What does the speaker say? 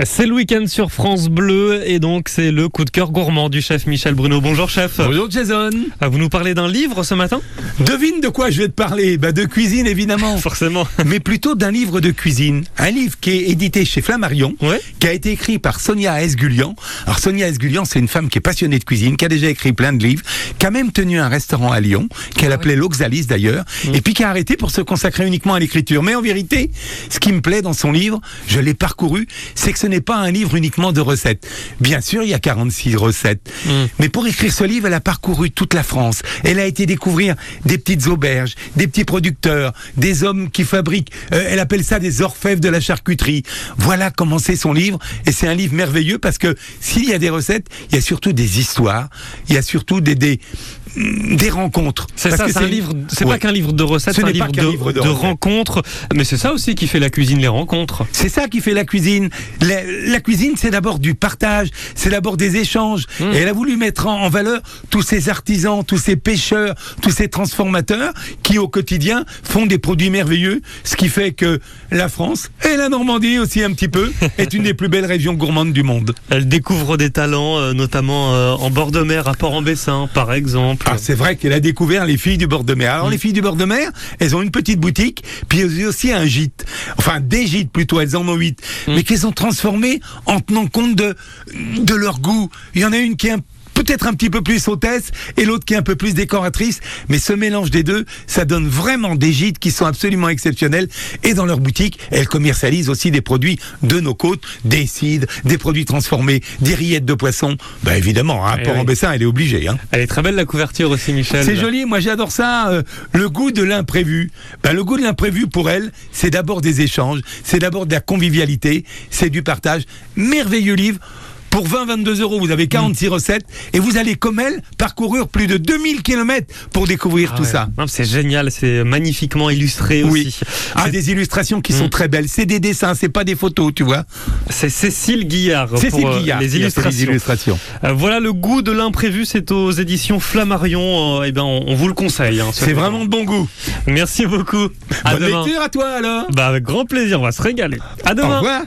C'est le week-end sur France Bleu et donc c'est le coup de cœur gourmand du chef Michel Bruno. Bonjour chef. Bonjour Jason. Ah, Vous nous parlez d'un livre ce matin? Devine de quoi je vais te parler bah De cuisine évidemment. Forcément. Mais plutôt d'un livre de cuisine. Un livre qui est édité chez Flammarion, Ouais. qui a été écrit par Sonia Esgulian. Alors Sonia Esgulian, c'est une femme qui est passionnée de cuisine, qui a déjà écrit plein de livres, qui a même tenu un restaurant à Lyon, qu'elle appelait l'Oxalis d'ailleurs, et puis qui a arrêté pour se consacrer uniquement à l'écriture. Mais en vérité, ce qui me plaît dans son livre, je l'ai parcouru, c'est que ce n'est pas un livre uniquement de recettes. Bien sûr, il y a 46 recettes. Mais pour écrire ce livre, elle a parcouru toute la France. Elle a été découvrir des petites auberges, des petits producteurs, des hommes qui fabriquent, euh, elle appelle ça des orfèvres de la charcuterie. Voilà comment c'est son livre. Et c'est un livre merveilleux parce que s'il y a des recettes, il y a surtout des histoires, il y a surtout des, des, des rencontres. C'est ça, c'est un livre. C'est Ouais. pas qu'un livre de recettes, Ce c'est un livre de, livre de de recettes. rencontres. Mais c'est ça aussi qui fait la cuisine, les rencontres. C'est ça qui fait la cuisine. La, la cuisine, c'est d'abord du partage, c'est d'abord des échanges. Et elle a voulu mettre en, en valeur tous ces artisans, tous ces pêcheurs, tous ces transformateurs qui, au quotidien, font des produits merveilleux. Ce qui fait que la France, et la Normandie aussi un petit peu, est une des plus belles régions gourmandes du monde. Elle découvre des talents, euh, notamment euh, en bord de mer, à Port-en-Bessin, par exemple. Ah, c'est vrai qu'elle a découvert les filles du bord de mer. Alors, les filles du bord de mer, elles ont une petite boutique, puis elles ont aussi un gîte. Enfin, des gîtes plutôt, elles en ont huit. Mais qu'elles ont transformé en tenant compte de, de leur goût. Il y en a une qui est un- peut-être un petit peu plus hôtesse et l'autre qui est un peu plus décoratrice. Mais ce mélange des deux, ça donne vraiment des gîtes qui sont absolument exceptionnels. Et dans leur boutique, elles commercialisent aussi des produits de nos côtes, des cides, des produits transformés, des rillettes de poisson. Bah évidemment, hein, Eh pour oui. en Bessin, elle est obligée. Hein. Elle est très belle la couverture aussi, Michel. C'est joli, moi j'adore ça. euh, le goût de l'imprévu. Ben, le goût de l'imprévu pour elle, c'est d'abord des échanges, c'est d'abord de la convivialité, c'est du partage. Merveilleux livre. Pour 20-22 euros, vous avez 46 recettes et vous allez, comme elle, parcourir plus de 2000 kilomètres pour découvrir Ah tout ouais. ça. C'est génial, c'est magnifiquement illustré Oui. aussi. Ah, des illustrations qui sont Mm. très belles. C'est des dessins, c'est pas des photos, tu vois. C'est Cécile Guillard Cécile euh, Guillard les illustrations. Euh, voilà le goût de l'imprévu, c'est aux éditions Flammarion. Euh, eh ben, on, on vous le conseille. hein, ce C'est vraiment de bon goût. Merci beaucoup. À Bonne demain. lecture à toi alors. Bah, avec grand plaisir, on va se régaler. À Au demain. revoir.